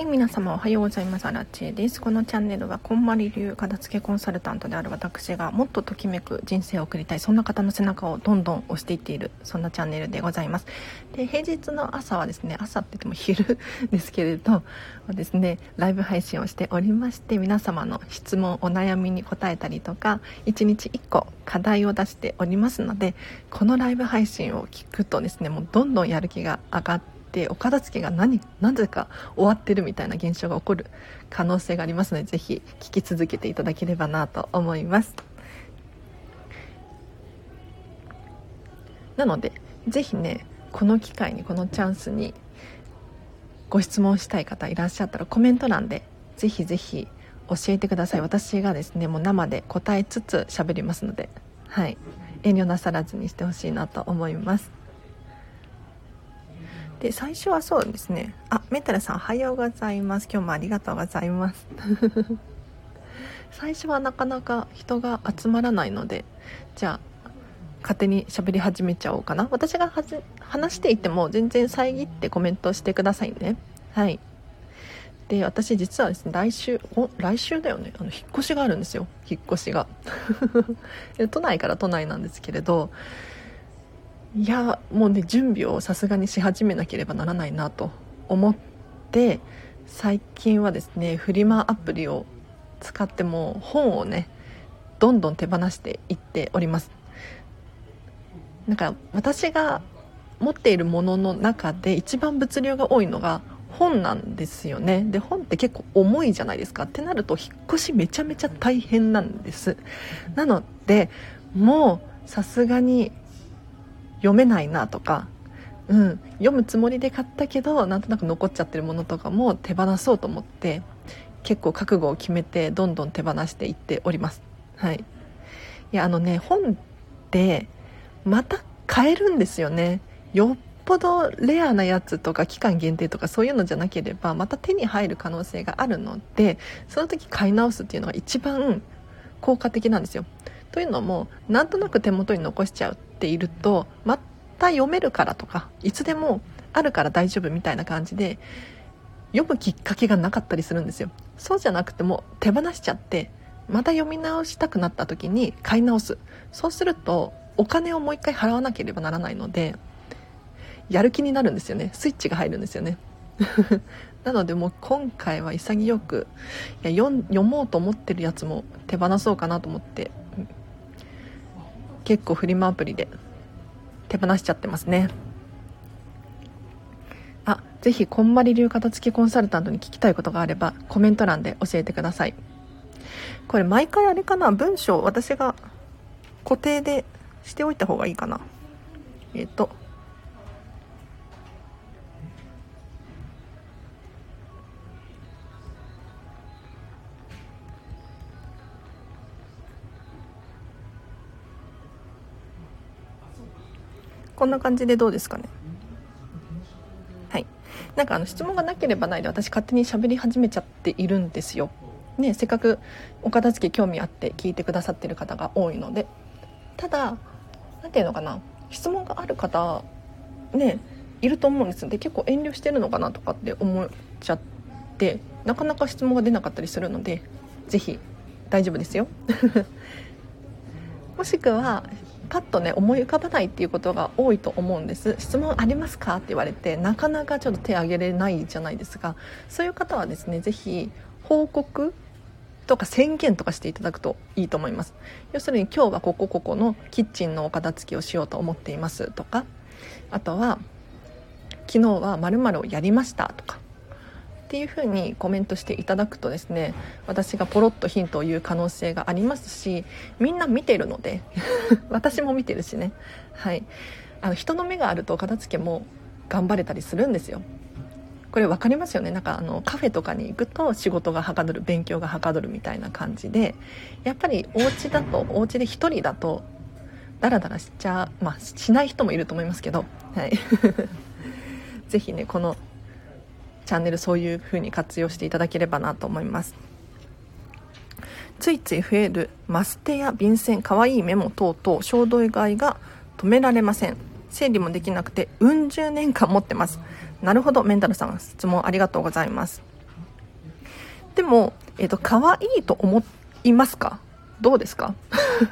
はい皆様おはようございます。アラチェです。このチャンネルはこんまり流片付けコンサルタントである私がもっとときめく人生を送りたいそんな方の背中をどんどん押していっているそんなチャンネルでございます。で平日の朝はですね朝って言っても昼ですけれどですねライブ配信をしておりまして皆様の質問お悩みに答えたりとか1日1個課題を出しておりますのでこのライブ配信を聞くとですねもうどんどんやる気が上がってってお片付けが何なぜか終わってるみたいな現象が起こる可能性がありますのでぜひ聞き続けていただければなと思います。なのでぜひねこの機会にこのチャンスにご質問したい方いらっしゃったらコメント欄でぜひぜひ教えてください。私がですねもう生で答えつつ喋りますのではい。遠慮なさらずにしてほしいなと思います。で最初はそうですね。あメタルさんおはようございます。今日もありがとうございます。最初はなかなか人が集まらないのでじゃあ勝手に喋り始めちゃおうかな。私が話していても全然遮ってコメントしてくださいね。はい。で私実はですね来週お来週だよね。あの引っ越しがあるんですよ。引っ越しが。都内から都内なんですけれどいやもうね準備をさすがにし始めなければならないなと思って最近はですねフリマアプリを使っても本をねどんどん手放していっております。なんか私が持っているものの中で一番物流が多いのが本なんですよね。で本って結構重いじゃないですか。ってなると引っ越しめちゃめちゃ大変なんです。なのでもうさすがに読めないなとか、うん、読むつもりで買ったけどなんとなく残っちゃってるものとかも手放そうと思って結構覚悟を決めてどんどん手放していっております。はい。いやあのね本ってまた買えるんですよね。よっぽどレアなやつとか期間限定とかそういうのじゃなければまた手に入る可能性があるのでその時買い直すっていうのが一番効果的なんですよ。というのもなんとなく手元に残しちゃうっているとまた読めるからとかいつでもあるから大丈夫みたいな感じで読むきっかけがなかったりするんですよ。そうじゃなくても手放しちゃってまた読み直したくなった時に買い直す。そうするとお金をもう一回払わなければならないのでやる気になるんですよね。スイッチが入るんですよね。なのでもう今回は潔くいや読もうと思ってるやつも手放そうかなと思って結構フリマアプリで手放しちゃってますね。あぜひこんまり流片付きコンサルタントに聞きたいことがあればコメント欄で教えてください。これ毎回あれかな？文章私が固定でしておいた方がいいかな。えっ、ー、とこんな感じでどうですかね。はい。なんかあの質問がなければないで私勝手に喋り始めちゃっているんですよ。ねせっかくお片付け興味あって聞いてくださってる方が多いので。ただ何ていうのかな。質問がある方ねいると思うんですで結構遠慮してるのかなとかって思っちゃってなかなか質問が出なかったりするので是非大丈夫ですよ。もしくはパッとね思い浮かばないっていうことが多いと思うんです。質問ありますかって言われてなかなかちょっと手挙げれないじゃないですか。そういう方はですね是非報告とか宣言とかしていただくといいと思います。要するに今日はここここのキッチンのお片付けをしようと思っていますとかあとは昨日は〇〇をやりましたとかっていうふうにコメントしていただくとですね私がポロッとヒントを言う可能性がありますしみんな見てるので 私も見てるしね。はい。あの人の目があると片付けも頑張れたりするんですよ。これ分かりますよね？なんかあのカフェとかに行くと仕事がはかどる勉強がはかどるみたいな感じでやっぱりお家だとお家で1人だとダラダラしちゃまあしない人もいると思いますけどはい。是非ねこのチャンネルそういう風に活用していただければなと思います。ついつい増えるマステや便箋かわいいメモ等々衝動買いが止められません。整理もできなくてうん十年間持ってます。なるほどメンタルさん質問ありがとうございます。でも、えっ、ー、と可愛いと思いますか？どうですか？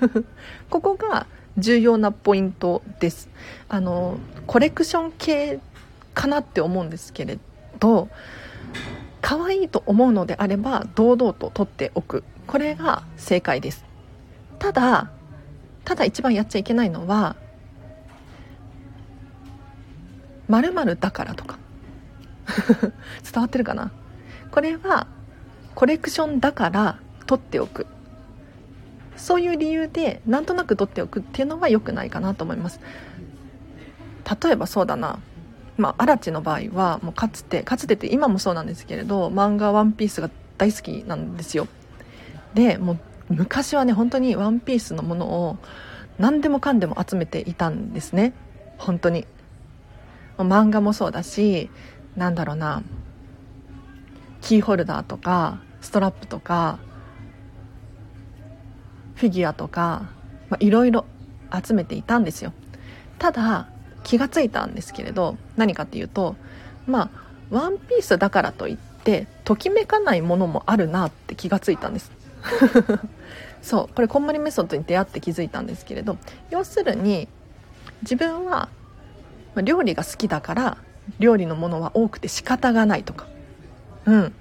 ここが重要なポイントです。あのコレクション系かなって思うんですけれど可愛いと思うのであれば堂々と取っておく。これが正解です。ただただ一番やっちゃいけないのは〇〇だからとか。伝わってるかな？これはコレクションだから取っておく。そういう理由でなんとなく取っておくっていうのは良くないかなと思います。例えばそうだな。まあ、アラチの場合はもうかつてかつてって今もそうなんですけれど漫画「ワンピースが大好きなんですよ。でもう昔はね本当にワンピースのものを何でもかんでも集めていたんですね。本当に。漫画もそうだしなんだろうな。キーホルダーとかストラップとかフィギュアとかいろいろ集めていたんですよ。ただ気がついたんですけれど何かっていうとまあワンピースだからといってときめかないものもあるなって気がついたんです。そうこれこんまりメソッドに出会って気づいたんですけれど要するに自分は料理が好きだから料理のものは多くて仕方がないとか。うん。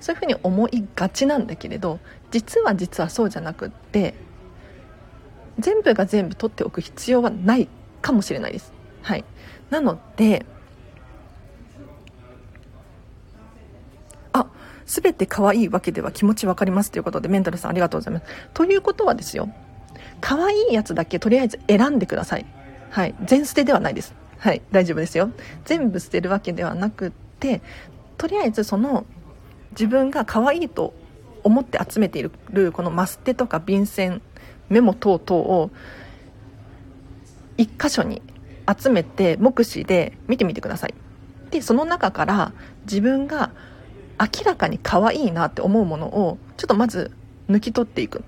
そういうふうに思いがちなんだけれど実は実はそうじゃなくって全部が全部取っておく必要はないかもしれないです。はい。なのであ全て可愛いわけでは気持ち分かりますということでメンタルさんありがとうございます。ということはですよ。可愛いやつだけとりあえず選んでください。はい。全捨てではないです。はい。大丈夫ですよ。全部捨てるわけではなくてとりあえずその自分が可愛いと思って集めているこのマステとか便箋メモ等々を1箇所に集めて目視で見てみてください。でその中から自分が明らかに可愛いなって思うものをちょっとまず抜き取っていく。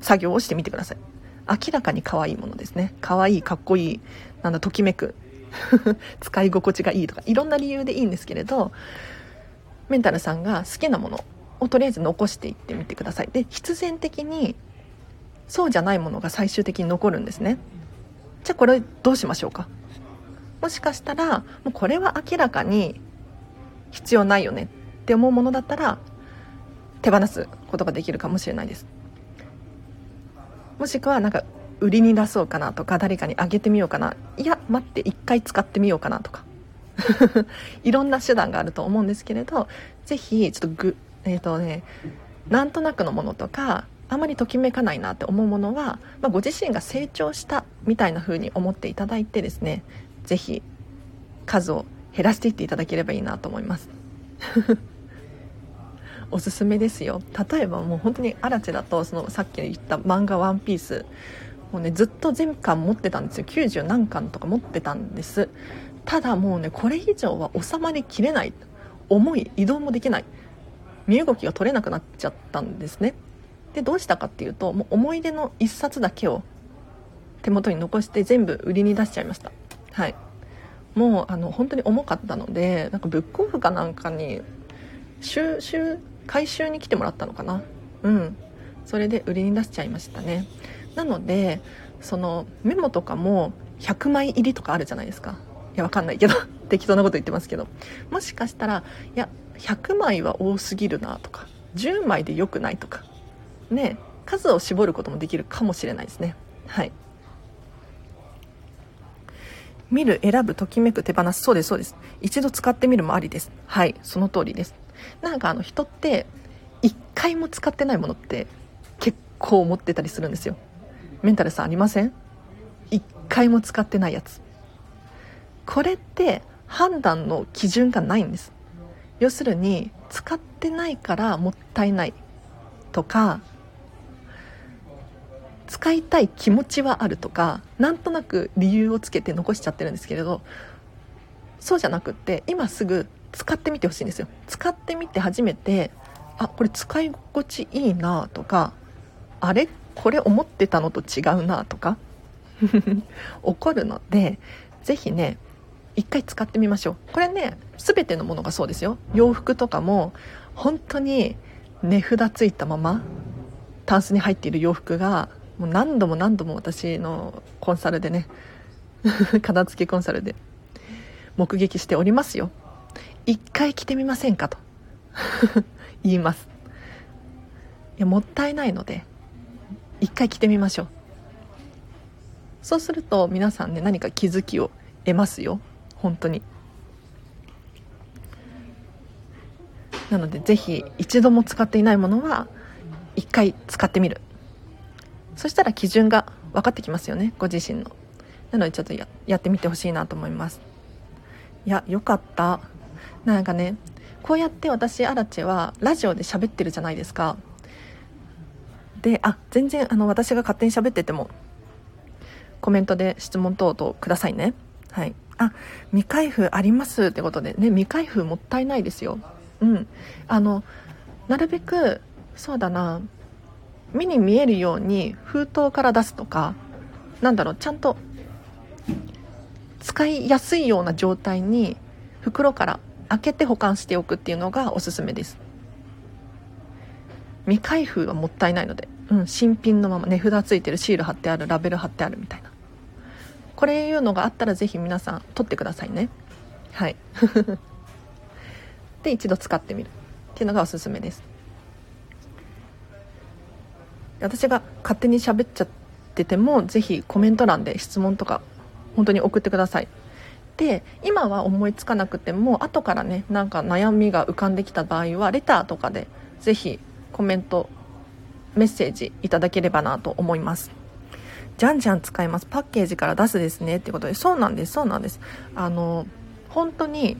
作業をしてみてください。明らかに可愛いものですね。可愛いかっこいいなんだときめく 使い心地がいいとかいろんな理由でいいんですけれどメンタルさんが好きなものをとりあえず残していってみてください。で必然的にそうじゃないものが最終的に残るんですね。じゃあこれどうしましょうか？もしかしたらもうこれは明らかに必要ないよねって思うものだったら手放すことができるかもしれないです。もしくはなんか売りに出そうかなとか誰かにあげてみようかな。いや待って一回使ってみようかなとか。いろんな手段があると思うんですけれど是非ちょっとぐえっ、ー、とねなんとなくのものとかあまりときめかないなって思うものは、まあ、ご自身が成長したみたいな風に思っていただいてですね是非数を減らしていっていただければいいなと思います。おすすめですよ。例えばもう本当にアラチェだとそのさっき言った漫画「ワンピース。もうねずっと全巻持ってたんですよ。90何巻とか持ってたんです。ただもうねこれ以上は収まりきれない。重い移動もできない。身動きが取れなくなっちゃったんですね。でどうしたかっていうともう思い出の1冊だけを手元に残して全部売りに出しちゃいました。はい。もうあの本当に重かったのでなんかブックオフかなんかに収集回収に来てもらったのかな。うん。それで売りに出しちゃいましたね。なのでそのメモとかも100枚入りとかあるじゃないですか。いやわかんないけど 適当なこと言ってますけど。もしかしたらいや100枚は多すぎるなとか10枚で良くないとかね数を絞ることもできるかもしれないですね。はい。見る選ぶときめく手放す。そうですそうです。一度使ってみるもありです。はい。その通りです。なんかあの人って1回も使ってないものって結構持ってたりするんですよ。メンタルさんありません？1回も使ってないやつ。これって判断の基準がないんです。要するに使ってないからもったいないとか使いたい気持ちはあるとかなんとなく理由をつけて残しちゃってるんですけれどそうじゃなくって今すぐ使ってみてほしいんですよ。使ってみて初めてあこれ使い心地いいなとかあれ？これ思ってたのと違うなとか 起こるので是非ね一回使ってみましょう。これね全てのものがそうですよ。洋服とかも本当に値札ついたままタンスに入っている洋服がもう何度も何度も私のコンサルでね 片付けコンサルで目撃しておりますよ。一回着てみませんかと。言います。いやもったいないので一回着てみましょう。そうすると皆さんね何か気づきを得ますよ。本当に。なのでぜひ一度も使っていないものは一回使ってみる。そしたら基準が分かってきますよねご自身の。なのでちょっとやってみてほしいなと思います。いやよかった。なんかねこうやって私アラチェはラジオで喋ってるじゃないですか。であ全然あの私が勝手に喋っててもコメントで質問等々くださいね。はい。あ未開封ありますってことでね未開封もったいないですよ。うん。あのなるべくそうだな。目に見えるように封筒から出すとかなんだろうちゃんと使いやすいような状態に袋から開けて保管しておくっていうのがおすすめです。未開封はもったいないので、うん、新品のまま値札ついてるシール貼ってあるラベル貼ってあるみたいな。これいうのがあったらぜひ皆さん取ってくださいね。はい。で一度使ってみるっていうのがおすすめです。私が勝手に喋っちゃっててもぜひコメント欄で質問とか本当に送ってください。で今は思いつかなくても後からねなんか悩みが浮かんできた場合はレターとかでぜひコメントメッセージいただければなと思います。じゃんじゃん使います。パッケージから出すですねってことで。そうなんですそうなんです。あの本当に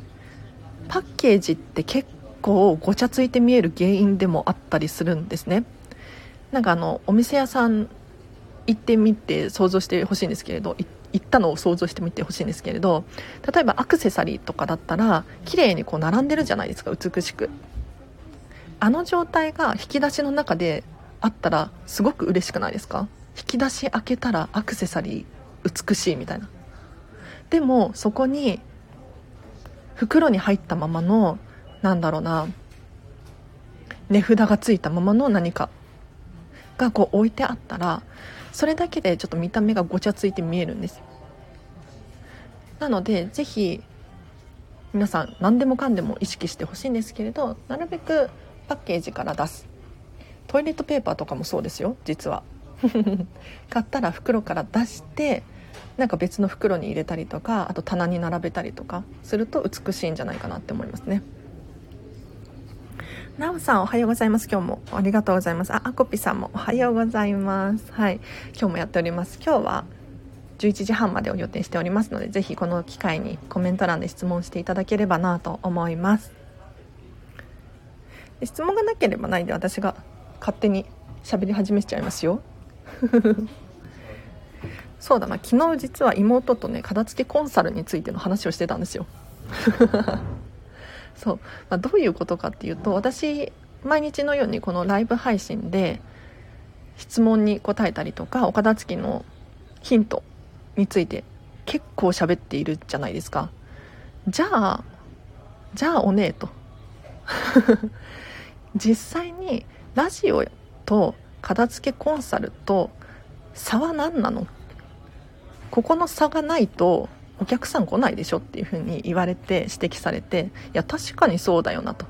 パッケージって結構ごちゃついて見える原因でもあったりするんですね。なんかあのお店屋さん行ってみて想像してほしいんですけれど行ったのを想像してみてほしいんですけれど例えばアクセサリーとかだったら綺麗にこう並んでるじゃないですか美しく。あの状態が引き出しの中であったらすごく嬉しくないですか？引き出し開けたらアクセサリー美しいみたいな。でもそこに袋に入ったままのなんだろうな値札がついたままの何かがこう置いてあったらそれだけでちょっと見た目がごちゃついて見えるんです。なのでぜひ皆さん何でもかんでも意識してほしいんですけれどなるべくパッケージから出す。トイレットペーパーとかもそうですよ実は。買ったら袋から出してなんか別の袋に入れたりとかあと棚に並べたりとかすると美しいんじゃないかなって思いますね。なおさんおはようございます。今日もありがとうございます。ああこぴさんもおはようございます。はい。今日もやっております。今日は11時半までを予定しておりますのでぜひこの機会にコメント欄で質問していただければなと思います。質問がなければないんで私が勝手に喋り始めちゃいますよ。そうだな。昨日実は妹とね片付けコンサルについての話をしてたんですよそう、まあ、どういうことかっていうと私毎日のようにこのライブ配信で質問に答えたりとかお片付きのヒントについて結構喋っているじゃないですか。じゃあじゃあおねえと。実際にラジオと片付けコンサルと差は何なの？ここの差がないとお客さん来ないでしょっていうふうに言われて指摘されていや確かにそうだよなと。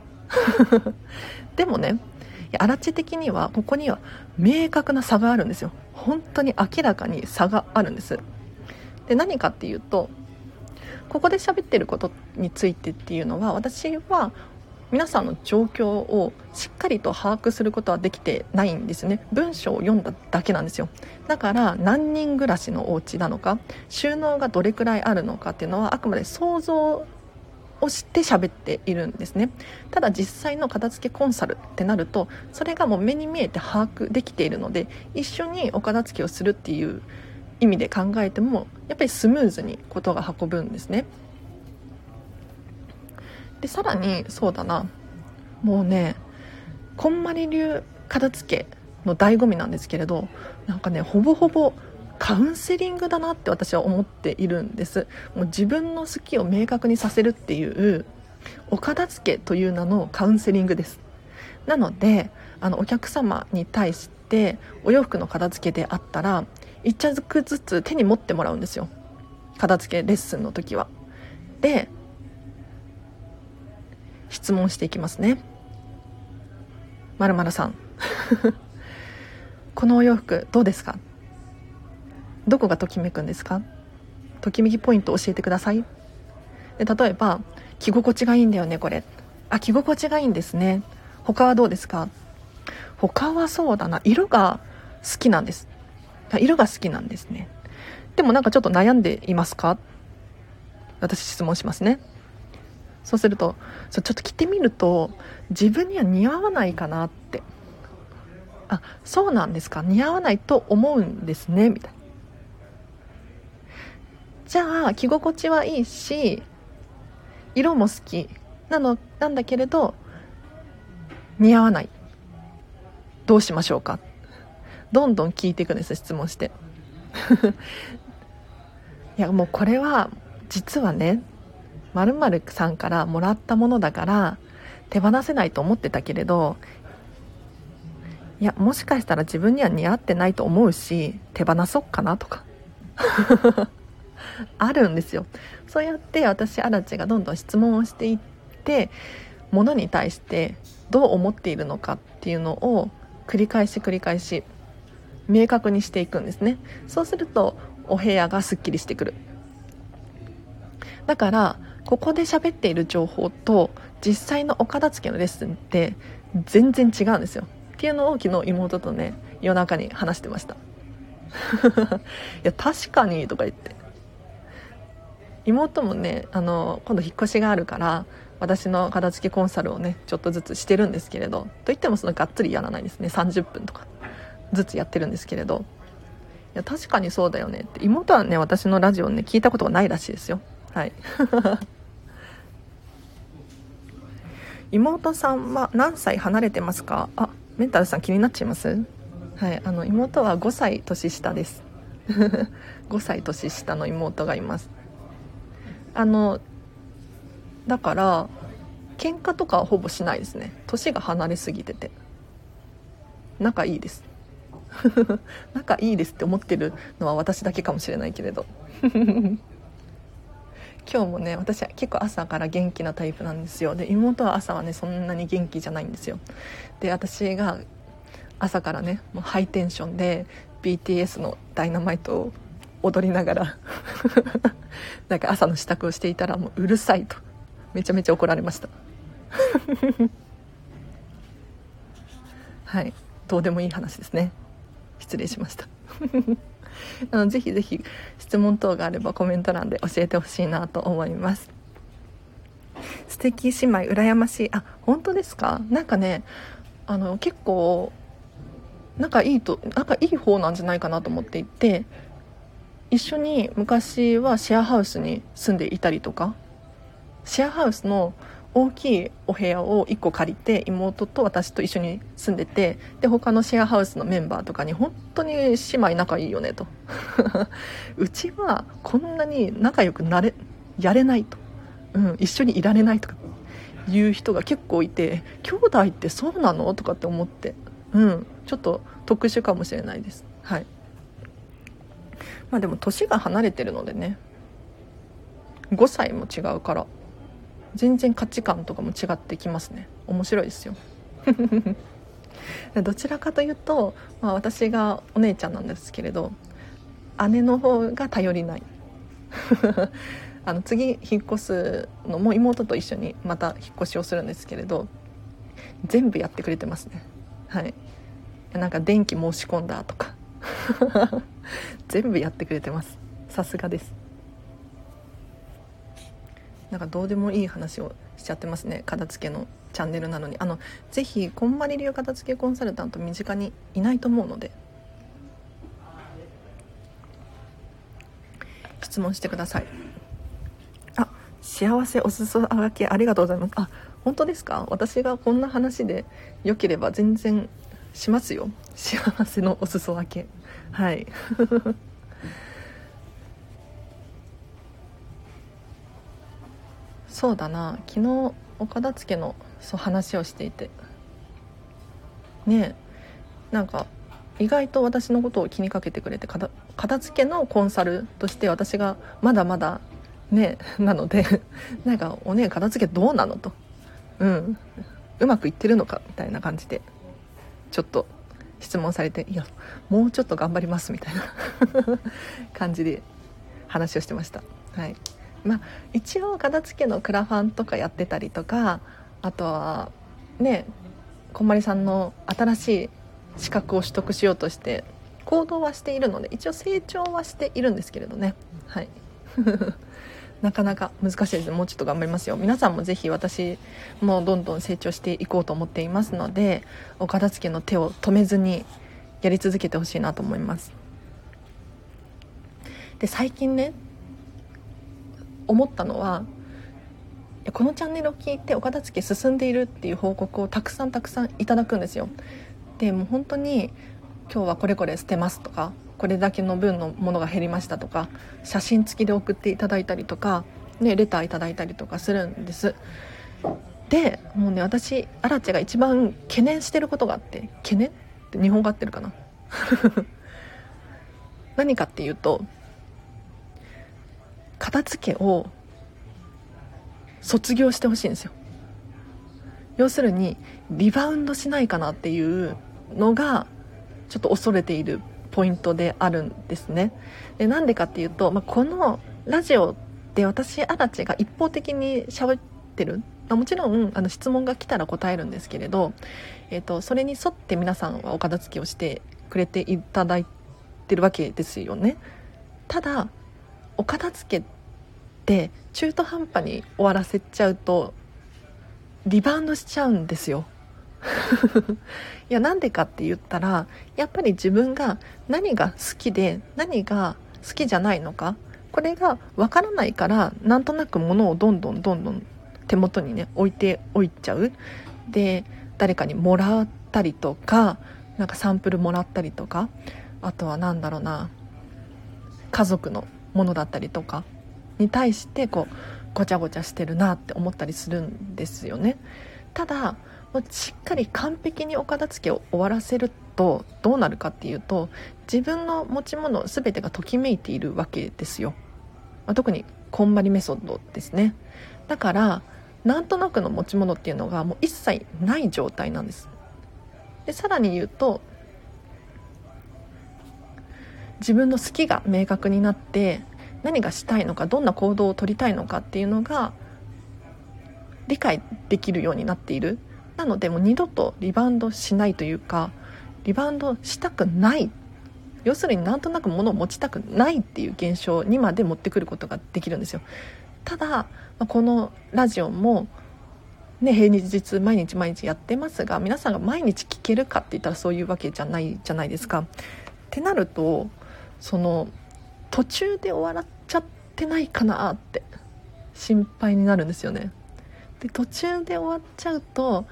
でもね荒地的にはここには明確な差があるんですよ。本当に明らかに差があるんです。で何かっていうとここで喋ってることについてっていうのは私は皆さんの状況をしっかりと把握することはできてないんですね。文章を読んだだけなんですよ。だから何人暮らしのお家なのか収納がどれくらいあるのかっていうのはあくまで想像をして喋っているんですね。ただ実際の片付けコンサルってなるとそれがもう目に見えて把握できているので一緒にお片付けをするっていう意味で考えてもやっぱりスムーズにことが運ぶんですね。でさらにそうだな。もうねこんまり流片付けの醍醐味なんですけれどなんかねほぼほぼカウンセリングだなって私は思っているんです。もう自分の好きを明確にさせるっていうお片付けという名のカウンセリングです。なのであのお客様に対してお洋服の片付けであったら1着ずつ手に持ってもらうんですよ。片付けレッスンの時は。で質問していきますね。まるまるさん。このお洋服どうですか？どこがときめくんですか？ときめきポイント教えてください。で例えば着心地がいいんだよねこれ。あ着心地がいいんですね。他はどうですか？他はそうだな。色が好きなんです。色が好きなんですね。でもなんかちょっと悩んでいますか？私質問しますね。そうするとそうちょっと着てみると自分には似合わないかなって。あそうなんですか？似合わないと思うんですねみたいな。じゃあ着心地はいいし色も好き。なのなんだけれど似合わない。どうしましょうか？どんどん聞いていくんです質問して。いやもうこれは実はねまるさんからもらったものだから手放せないと思ってたけれどいやもしかしたら自分には似合ってないと思うし手放そうかなとか。あるんですよ。そうやって私アラチがどんどん質問をしていってものに対してどう思っているのかっていうのを繰り返し繰り返し明確にしていくんですね。そうするとお部屋がすっきりしてくる。だからここで喋っている情報と実際のお片付けのレッスンって全然違うんですよ。っていうのを昨日妹とね夜中に話してました。いや確かにとか言って。妹もねあの今度引っ越しがあるから私の片付けコンサルをねちょっとずつしてるんですけれどといってもそのがっつりやらないですね。30分とかずつやってるんですけれど。いや確かにそうだよねって。妹はね私のラジオね聞いたことがないらしいですよ。はい。妹さんは何歳離れてますか？あメンタルさん気になっちゃいます？はいあの妹は5歳年下です。5歳年下の妹がいます。あのだから喧嘩とかはほぼしないですね。年が離れすぎてて。仲いいです。仲いいですって思ってるのは私だけかもしれないけれど。今日もね私は結構朝から元気なタイプなんですよ。で妹は朝はねそんなに元気じゃないんですよ。で私が朝からねもうハイテンションで BTS の「ダイナマイト」を踊りながら なんか朝の支度をしていたらもううるさいと。めちゃめちゃ怒られました。はい。どうでもいい話ですね。失礼しました。あ のぜひぜひ質問等があればコメント欄で教えてほしいなと思います。素敵姉妹羨ましい。あ本当ですか？なんかねあの結構仲いいと仲いい方なんじゃないかなと思っていて一緒に昔はシェアハウスに住んでいたりとかシェアハウスの大きいお部屋を1個借りて妹と私と一緒に住んでてで他のシェアハウスのメンバーとかに本当に姉妹仲いいよねと。うちはこんなに仲良くなれやれないと、うん、一緒にいられないとかいう人が結構いて兄弟ってそうなの？とかって思って。うんちょっと特殊かもしれないです。はい。まあでも年が離れてるのでね。5歳も違うから。全然価値観とかも違ってきますね。面白いですよ。どちらかというと、まあ、私がお姉ちゃんなんですけれど姉の方が頼りない。あの次引っ越すのも妹と一緒にまた引っ越しをするんですけれど全部やってくれてますね。はい。なんか電気申し込んだとか。全部やってくれてます。さすがです。なんかどうでもいい話をしちゃってますね。片付けのチャンネルなのに。あのぜひこんまり流片付けコンサルタント身近にいないと思うので。質問してください。あ幸せお裾分けありがとうございます。あ本当ですか？私がこんな話で良ければ全然しますよ。幸せのお裾分け。はい。そうだな。昨日お片付けのそう話をしていて。ねえ。なんか意外と私のことを気にかけてくれて片付けのコンサルとして私がまだまだね なので なんか「おねえ片付けどうなの?」と「うん。うまくいってるのか?」みたいな感じでちょっと質問されて「いやもうちょっと頑張ります」みたいな。感じで話をしてました。はい。まあ一応片付けのクラファンとかやってたりとかあとはねこんまりさんの新しい資格を取得しようとして行動はしているので一応成長はしているんですけれどね。はい。なかなか難しいです。もうちょっと頑張りますよ。皆さんもぜひ私もどんどん成長していこうと思っていますのでお片付けの手を止めずにやり続けてほしいなと思います。で最近ね思ったのはこのチャンネルを聞いてお片付け進んでいるっていう報告をたくさんたくさんいただくんですよ。でもう本当に今日はこれこれ捨てますとかこれだけの分のものが減りましたとか写真付きで送っていただいたりとか、ね、レターいただいたりとかするんです。でもうね私アラチェが一番懸念してることがあって懸念って日本語合ってるかな？何かっていうと片付けを卒業してほしいんですよ。要するにリバウンドしないかなっていうのがちょっと恐れているポイントであるんですね。でなんでかっていうと、まあ、このラジオで私アラチが一方的に喋ってる。もちろんあの質問が来たら答えるんですけれど、えーと、それに沿って皆さんはお片付けをしてくれていただいてるわけですよね。ただお片付けって中途半端に終わらせちゃうとリバウンドしちゃうんですよ。いやなんでかって言ったらやっぱり自分が何が好きで何が好きじゃないのかこれがわからないからなんとなく物をどんどんどんどん手元にね置いておいちゃう。で誰かにもらったりとかなんかサンプルもらったりとかあとは何だろうな家族のものだったりとかに対してこうごちゃごちゃしてるなって思ったりするんですよね。ただしっかり完璧にお片付けを終わらせるとどうなるかっていうと自分の持ち物全てがときめいているわけですよ、まあ、特にこんまりメソッドですね。だからなんとなくの持ち物っていうのがもう一切ない状態なんです。でさらに言うと自分の好きが明確になって何がしたいのかどんな行動をとりたいのかっていうのが理解できるようになっている。なのでもう二度とリバウンドしないというかリバウンドしたくない。要するになんとなく物を持ちたくないっていう現象にまで持ってくることができるんですよ。ただこのラジオもね平日毎日毎日やってますが皆さんが毎日聞けるかって言ったらそういうわけじゃないじゃないですか。ってなるとその途中で終わっちゃってないかなって心配になるんですよね。で途中で終わっちゃうと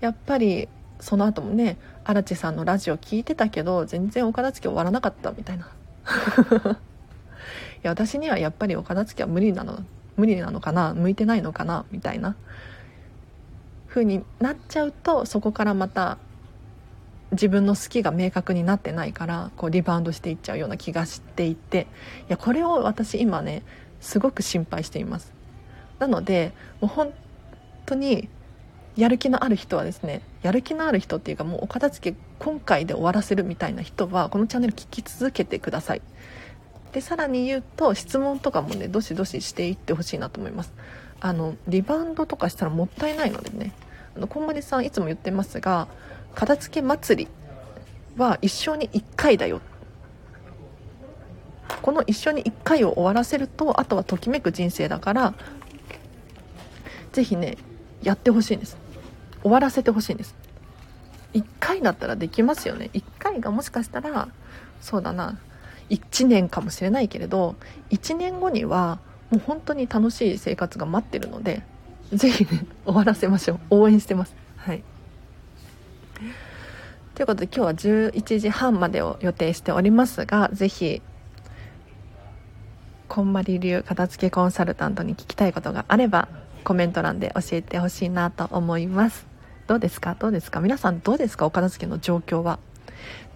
やっぱりその後もね荒地さんのラジオ聞いてたけど全然お片付け終わらなかったみたいな。いや私にはやっぱりお片付けは無理なの無理なのかな向いてないのかなみたいな。風になっちゃうとそこからまた自分の好きが明確になってないからこうリバウンドしていっちゃうような気がしていていやこれを私今ねすごく心配しています。なのでもう本当にやる気のある人はですねやる気のある人っていうかもうお片付け今回で終わらせるみたいな人はこのチャンネル聞き続けてください。でさらに言うと質問とかもねどしどししていってほしいなと思います。あのリバウンドとかしたらもったいないのでね。あのこんまりさんいつも言ってますが片付け祭りは一生に1回だよ。この一生に1回を終わらせるとあとはときめく人生だからぜひねやってほしいんです。終わらせてほしいんです。1回だったらできますよね。1回がもしかしたらそうだな1年かもしれないけれど1年後にはもう本当に楽しい生活が待ってるのでぜひね終わらせましょう。応援してます。はい。ということで今日は11時半までを予定しておりますがぜひこんまり流片付けコンサルタントに聞きたいことがあればコメント欄で教えてほしいなと思います。どうですか？どうですか？皆さんどうですか？お片付けの状況は？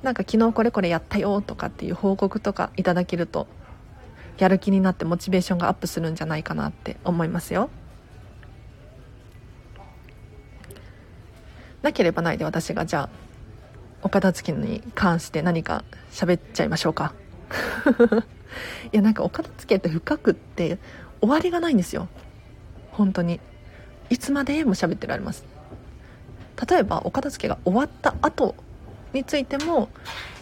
なんか昨日これこれやったよとかっていう報告とかいただけるとやる気になってモチベーションがアップするんじゃないかなって思いますよ。なければないで私がじゃあお片付けに関して何か喋っちゃいましょうか。いやなんかお片付けって深くって終わりがないんですよ。本当に。いつまでも喋ってられます。例えばお片付けが終わった後についても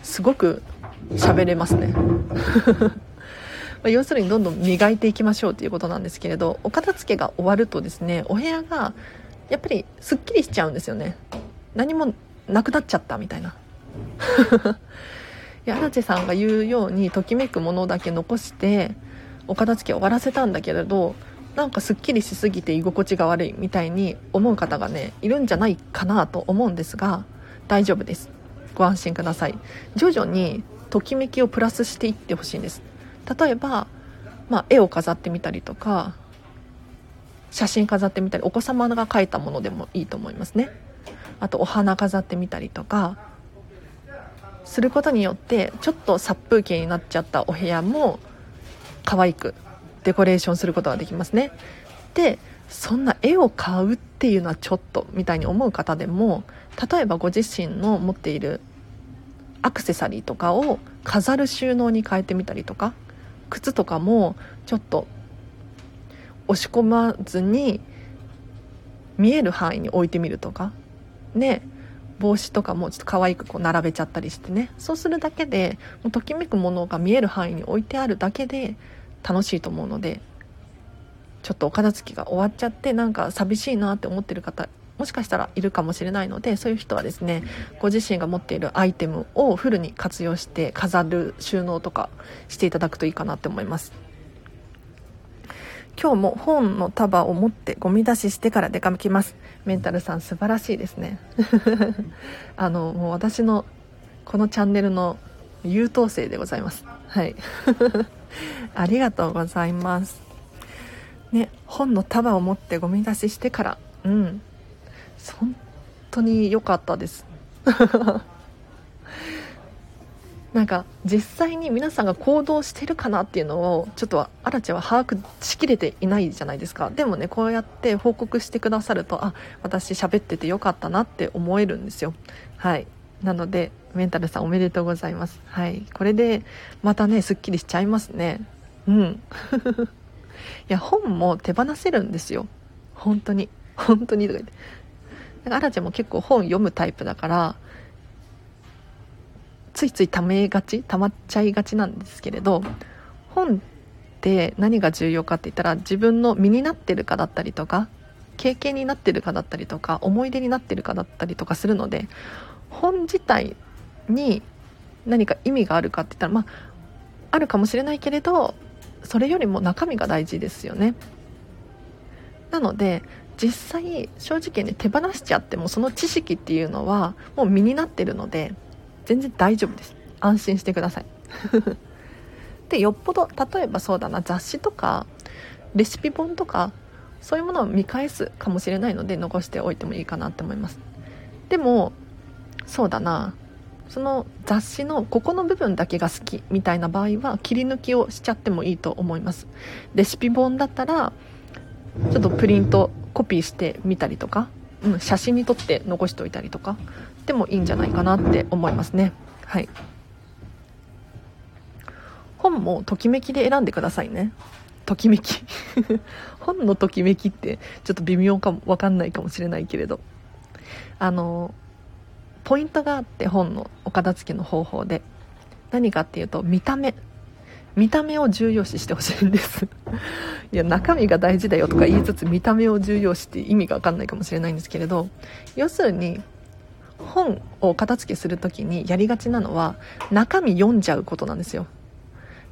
すごく喋れますね。要するにどんどん磨いていきましょうということなんですけれどお片付けが終わるとですねお部屋がやっぱりすっきりしちゃうんですよね。何もなくなっちゃったみたいな。いや荒地さんが言うようにときめくものだけ残してお片付け終わらせたんだけれどなんかすっきりしすぎて居心地が悪いみたいに思う方がねいるんじゃないかなと思うんですが大丈夫です。ご安心ください。徐々にときめきをプラスしていってほしいんです。例えば、まあ、絵を飾ってみたりとか写真飾ってみたりお子様が描いたものでもいいと思いますね。あとお花飾ってみたりとかすることによってちょっと殺風景になっちゃったお部屋も可愛くデコレーションすることができますね。でそんな絵を買うっていうのはちょっとみたいに思う方でも例えばご自身の持っているアクセサリーとかを飾る収納に変えてみたりとか靴とかもちょっと押し込まずに見える範囲に置いてみるとかで帽子とかもちょっと可愛くこう並べちゃったりしてね。そうするだけでもうときめくものが見える範囲に置いてあるだけで楽しいと思うのでちょっとお片付きが終わっちゃってなんか寂しいなって思ってる方もしかしたらいるかもしれないのでそういう人はですねご自身が持っているアイテムをフルに活用して飾る収納とかしていただくといいかなって思います。今日も本の束を持ってゴミ出ししてから出かけます。メンタルさん素晴らしいですね。あのもう私のこのチャンネルの優等生でございます。はい。ありがとうございます。ね本の束を持ってゴミ出ししてから。うん。本当に良かったです。なんか実際に皆さんが行動してるかなっていうのをちょっとアラチェは把握しきれていないじゃないですか。でもねこうやって報告してくださるとあ私喋っててよかったなって思えるんですよ。はい。なのでメンタルさんおめでとうございます。はい。これでまたねすっきりしちゃいますね。うん。いや本も手放せるんですよ。本当に。本当にとか言って。アラちゃんも結構本読むタイプだからついついためがち溜まっちゃいがちなんですけれど本って何が重要かって言ったら自分の身になってるかだったりとか経験になってるかだったりとか思い出になってるかだったりとかするので本自体に何か意味があるかって言ったらまああるかもしれないけれどそれよりも中身が大事ですよね。なので実際正直ね手放しちゃってもその知識っていうのはもう身になってるので全然大丈夫です。安心してください。でよっぽど例えばそうだな雑誌とかレシピ本とかそういうものを見返すかもしれないので残しておいてもいいかなって思います。でもそうだなその雑誌のここの部分だけが好きみたいな場合は切り抜きをしちゃってもいいと思います。レシピ本だったらちょっとプリントコピーしてみたりとか、うん、写真に撮って残しておいたりとかでもいいんじゃないかなって思いますね。はい。本もときめきで選んでくださいね。ときめき。本のときめきってちょっと微妙かもわかんないかもしれないけれど。あのポイントがあって本のお片付けの方法で何かっていうと見た目。見た目を重要視してほしいんです。いや中身が大事だよとか言いつつ見た目を重要視って意味が分かんないかもしれないんですけれど要するに本を片付けする時にやりがちなのは中身読んじゃうことなんですよ。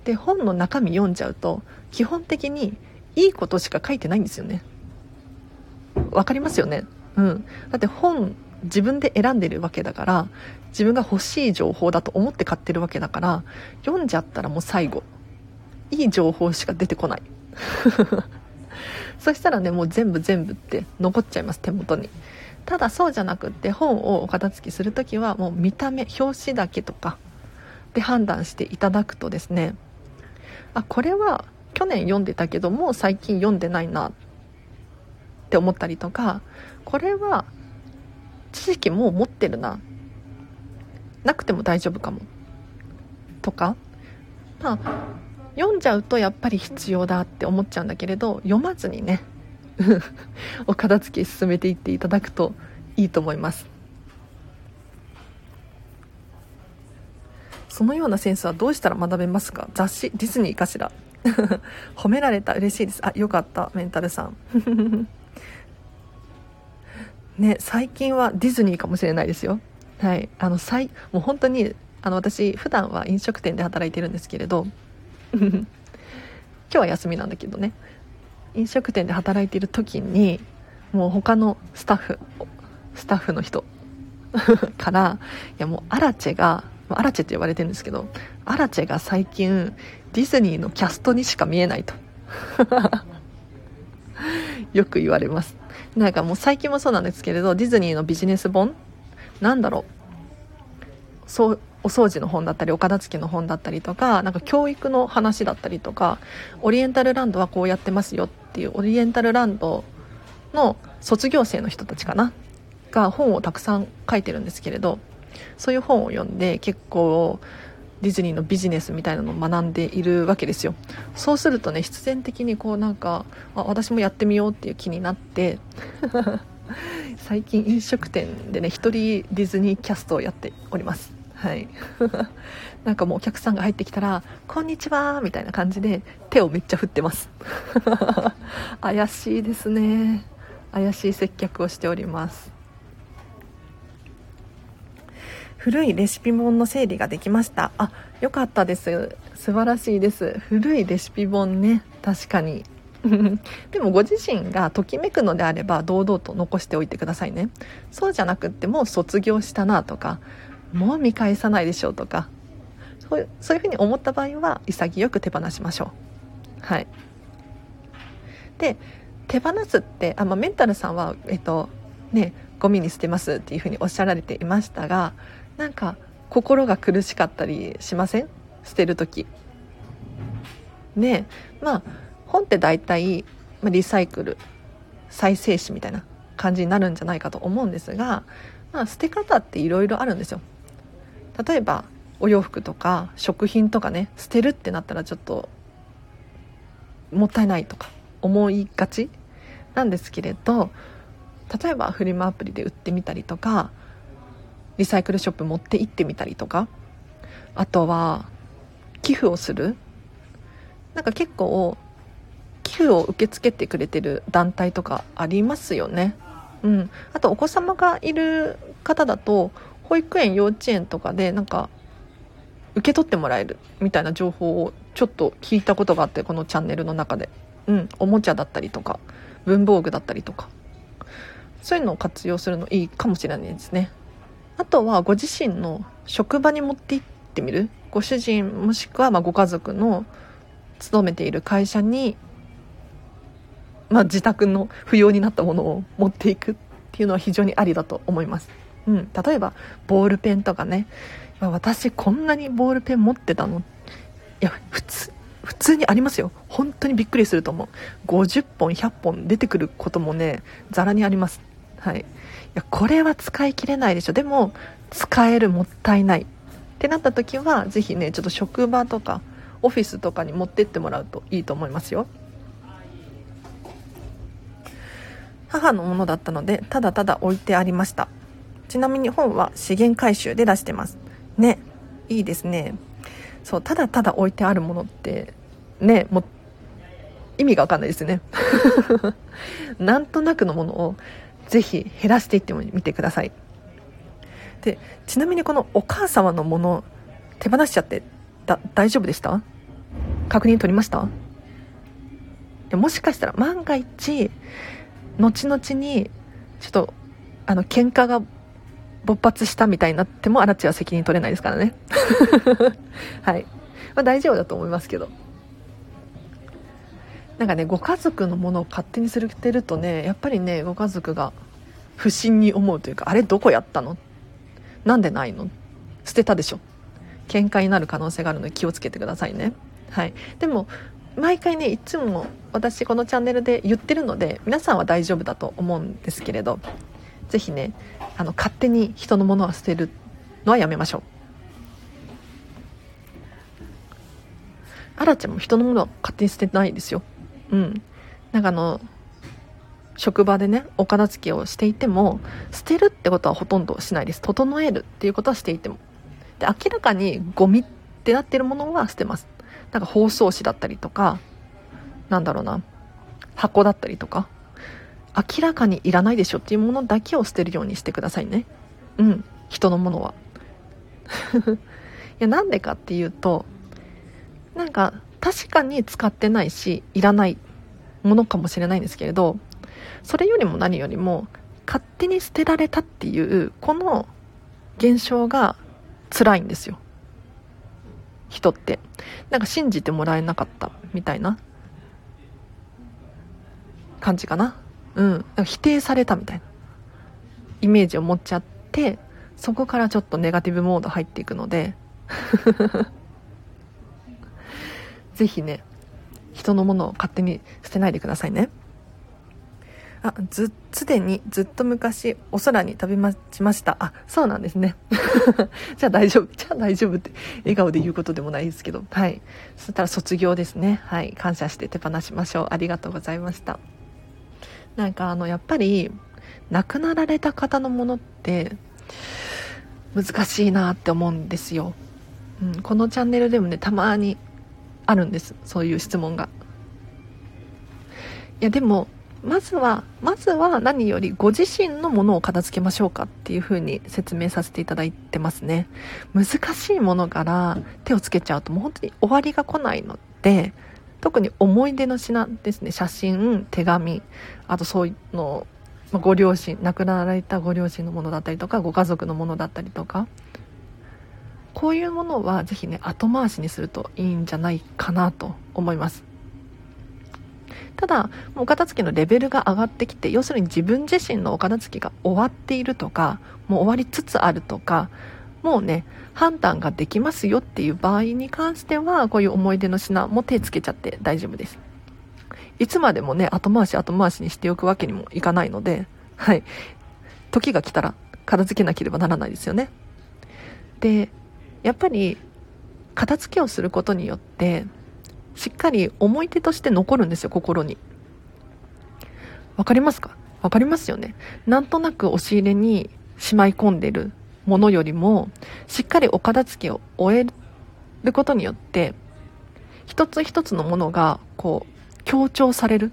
で本の中身読んじゃうと基本的にいいことしか書いてないんですよね。わかりますよね？うん。だって本自分で選んでるわけだから自分が欲しい情報だと思って買ってるわけだから読んじゃったらもう最後いい情報しか出てこない。そしたらねもう全部全部って残っちゃいます手元に。ただそうじゃなくって本をお片付けする時はもう見た目表紙だけとかで判断していただくとですねあこれは去年読んでたけども最近読んでないなって思ったりとかこれは知識もう持ってるななくても大丈夫かもとかまあ読んじゃうとやっぱり必要だって思っちゃうんだけれど読まずにねお片付け進めていっていただくといいと思います。そのようなセンスはどうしたら学べますか？雑誌？ディズニーかしら？褒められた嬉しいです。あよかったメンタルさん。ね最近はディズニーかもしれないですよ。はい。あの最もう本当にあの私普段は飲食店で働いてるんですけれど。今日は休みなんだけどね。飲食店で働いている時にもう他のスタッフスタッフの人 からいやもうアラチェがアラチェって呼ばれてるんですけどアラチェが最近ディズニーのキャストにしか見えないと。よく言われます。なんかもう最近もそうなんですけれどディズニーのビジネス本なんだろうそうお掃除の本だったりお片付けの本だったりとかなんか教育の話だったりとかオリエンタルランドはこうやってますよっていうオリエンタルランドの卒業生の人たちかなが本をたくさん書いてるんですけれどそういう本を読んで結構ディズニーのビジネスみたいなのを学んでいるわけですよ。そうするとね必然的にこうなんかあ私もやってみようっていう気になって 最近飲食店でね一人ディズニーキャストをやっております。はい。なんかもうお客さんが入ってきたら「こんにちは」みたいな感じで手をめっちゃ振ってます。怪しいですね。怪しい接客をしております。古いレシピ本の整理ができました。あよかったです。素晴らしいです。古いレシピ本ね。確かに。でもご自身がときめくのであれば堂々と残しておいてくださいね。そうじゃなくってもう卒業したなとかもう見返さないでしょうとかそうそういうふうに思った場合は潔く手放しましょう。はい。で手放すってあ、まあ、メンタルさんはえっとねゴミに捨てますっていうふうにおっしゃられていましたがなんか心が苦しかったりしません？捨てる時。ねまあ本って大体リサイクル再生紙みたいな感じになるんじゃないかと思うんですが、まあ、捨て方っていろいろあるんですよ。例えばお洋服とか食品とかね捨てるってなったらちょっともったいないとか思いがちなんですけれど例えばフリマアプリで売ってみたりとかリサイクルショップ持って行ってみたりとかあとは寄付をする。なんか結構寄付を受け付けてくれてる団体とかありますよね。うん。あとお子様がいる方だと保育園幼稚園とかでなんか受け取ってもらえるみたいな情報をちょっと聞いたことがあってこのチャンネルの中で。うんおもちゃだったりとか文房具だったりとか。そういうのを活用するのいいかもしれないですね。あとはご自身の職場に持って行ってみる。ご主人もしくはまご家族の勤めている会社に、まあ、自宅の不要になったものを持っていくっていうのは非常にありだと思います。うん、例えばボールペンとかね。私こんなにボールペン持ってたの？いや普通普通にありますよ。本当にびっくりすると思う。50本100本出てくることもねざらにあります。はい。いやこれは使い切れないでしょ。でも使えるもったいない。ってなった時は是非ねちょっと職場とかオフィスとかに持ってってもらうといいと思いますよ。母のものだったのでただただ置いてありました。ちなみに本は資源回収で出してます。ねいいですね。そうただただ置いてあるものってねもう意味が分かんないですね。なんとなくのものをぜひ減らしていってみてください。でちなみにこのお母様のもの手放しちゃってだ大丈夫でした？確認取りました？もしかしたら万が一後々にちょっとあの喧嘩が勃発したみたいになっても、アラチは責任取れないですからね。はい。まあ大丈夫だと思いますけど。なんかねご家族のものを勝手にするてるとねやっぱりねご家族が不審に思うというかあれどこやったの？なんでないの？捨てたでしょ？喧嘩になる可能性があるので気をつけてくださいねはいでも毎回ねいつも私このチャンネルで言ってるので皆さんは大丈夫だと思うんですけれど是非ねあの勝手に人のものは捨てるのはやめましょう。あらちゃんも人のものは勝手に捨てないですよ。うん。なんかあの職場でねお片付けをしていても捨てるってことはほとんどしないです。整えるっていうことはしていても。で明らかにゴミってなってるものは捨てます。なんか包装紙だったりとかなんだろうな箱だったりとか。明らかにいらないでしょっていうものだけを捨てるようにしてくださいね。うん。人のものは。いやなんでかっていうとなんか確かに使ってないしいらないものかもしれないんですけれどそれよりも何よりも勝手に捨てられたっていうこの現象が辛いんですよ。人って。なんか信じてもらえなかったみたいな感じかな。うん。否定されたみたいな。イメージを持っちゃってそこからちょっとネガティブモード入っていくので。ぜひね人のものを勝手に捨てないでくださいね。あずすでにずっと昔お空に飛び待ちました。あそうなんですね。じゃあ大丈夫じゃあ大丈夫って笑顔で言うことでもないですけど。はい。そしたら卒業ですね。はい。感謝して手放しましょう。ありがとうございました。なんかあのやっぱり亡くなられた方のものって難しいなって思うんですよ、うん、このチャンネルでもねたまにあるんですそういう質問が。いやでもまずはまずは何よりご自身のものを片付けましょうかっていう風に説明させていただいてますね。難しいものから手をつけちゃうともう本当に終わりが来ないので特に思い出の品ですね。写真手紙あとそういうのご両親亡くなられたご両親のものだったりとかご家族のものだったりとか。こういうものはぜひね後回しにするといいんじゃないかなと思います。ただお片付けのレベルが上がってきて要するに自分自身のお片付けが終わっているとかもう終わりつつあるとかもうね判断ができますよっていう場合に関してはこういう思い出の品も手つけちゃって大丈夫です。いつまでもね後回し後回しにしておくわけにもいかないのではい。時が来たら片付けなければならないですよね。でやっぱり片付けをすることによってしっかり思い出として残るんですよ心に。わかりますか？わかりますよね。なんとなく押し入れにしまい込んでるものよりもしっかりお片付けを終えることによって一つ一つのものがこう強調される。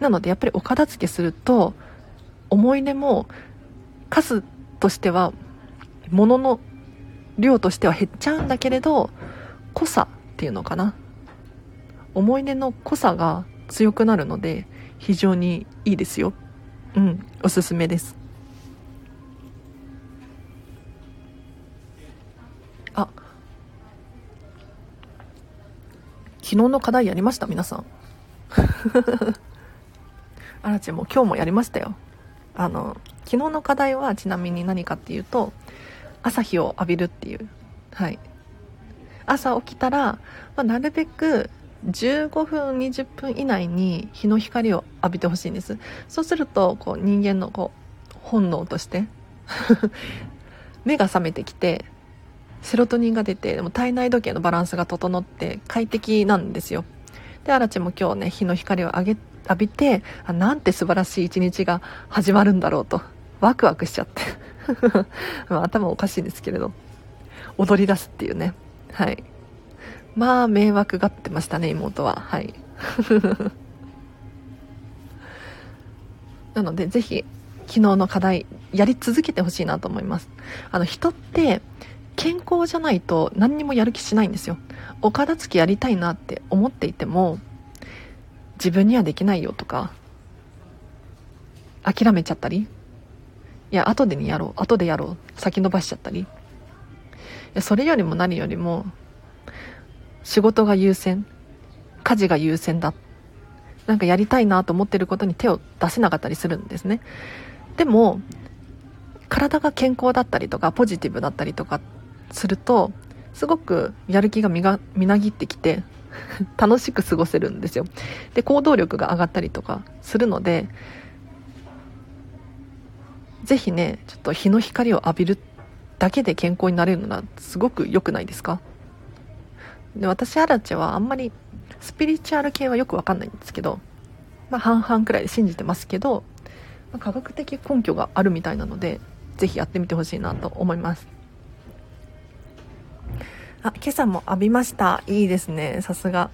なのでやっぱりお片付けすると思い出も数としては物の量としては減っちゃうんだけれど濃さっていうのかな。思い出の濃さが強くなるので非常にいいですよ。うんおすすめです。昨日の課題やりました？皆さん。あらちも今日もやりましたよ。あの昨日の課題はちなみに何かっていうと朝日を浴びるっていう。はい。朝起きたら、まあ、なるべく15分20分以内に日の光を浴びてほしいんです。そうするとこう人間のこう本能として 目が覚めてきてセロトニンが出てでも体内時計のバランスが整って快適なんですよ。でアラチも今日ね日の光を浴びてあなんて素晴らしい一日が始まるんだろうとワクワクしちゃって。まあ、頭おかしいですけれど踊り出すっていうね。はい。まあ迷惑がってましたね妹は。はい。なのでぜひ昨日の課題やり続けてほしいなと思います。あの人って健康じゃないと何にもやる気しないんですよ。お片付けやりたいなって思っていても自分にはできないよとか諦めちゃったりいや後でにやろう後でやろう先延ばしちゃったりいやそれよりも何よりも仕事が優先家事が優先だ。なんかやりたいなと思ってることに手を出せなかったりするんですね。でも体が健康だったりとかポジティブだったりとかっするとすごくやる気がみがみなぎってきて 楽しく過ごせるんですよ。で行動力が上がったりとかするのでぜひねちょっと日の光を浴びるだけで健康になれるのはすごく良くないですか？で私アラチェはあんまりスピリチュアル系はよくわかんないんですけど、まあ、半々くらいで信じてますけど、まあ、科学的根拠があるみたいなのでぜひやってみてほしいなと思います。あ今朝も浴びました。いいですね。さすが。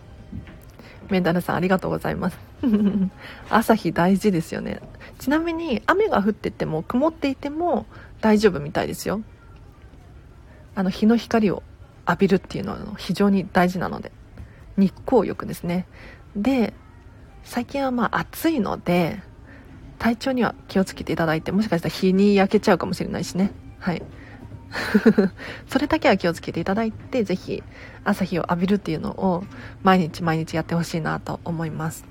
メンタルさんありがとうございます。朝日大事ですよね。ちなみに雨が降ってても曇っていても大丈夫みたいですよ。あの日の光を浴びるっていうのは非常に大事なので。日光浴ですね。で最近はまあ暑いので体調には気をつけていただいてもしかしたら日に焼けちゃうかもしれないしね。はい。それだけは気をつけていただいてぜひ朝日を浴びるっていうのを毎日毎日やってほしいなと思います。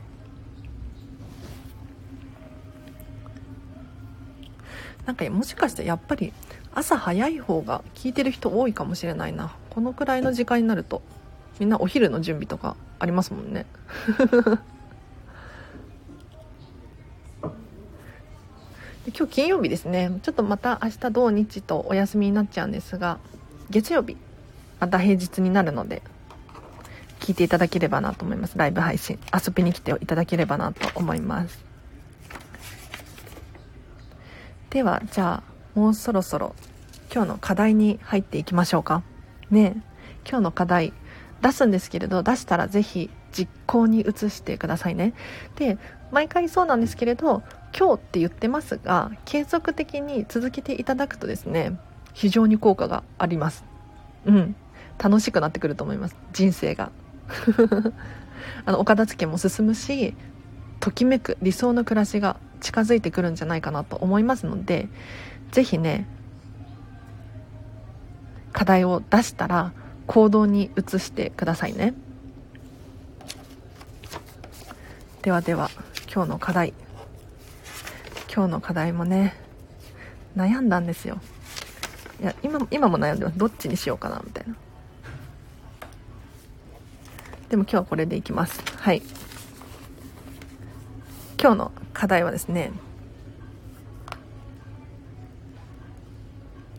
なんかもしかしてやっぱり朝早い方が聞いてる人多いかもしれないな。このくらいの時間になるとみんなお昼の準備とかありますもんね。今日金曜日ですね。ちょっとまた明日土日とお休みになっちゃうんですが月曜日また平日になるので聞いていただければなと思います。ライブ配信遊びに来ていただければなと思います。ではじゃあもうそろそろ今日の課題に入っていきましょうか。ね今日の課題出すんですけれど出したらぜひ実行に移してくださいね。で毎回そうなんですけれど今日って言ってますが継続的に続けていただくとですね非常に効果があります。うん。楽しくなってくると思います。人生が。あのお片付けも進むしときめく理想の暮らしが近づいてくるんじゃないかなと思いますので是非ね課題を出したら行動に移してくださいね。ではでは。今日の課題。今日の課題もね悩んだんですよ。いや今今も悩んでます。どっちにしようかなみたいな。でも今日はこれでいきます。はい。今日の課題はですね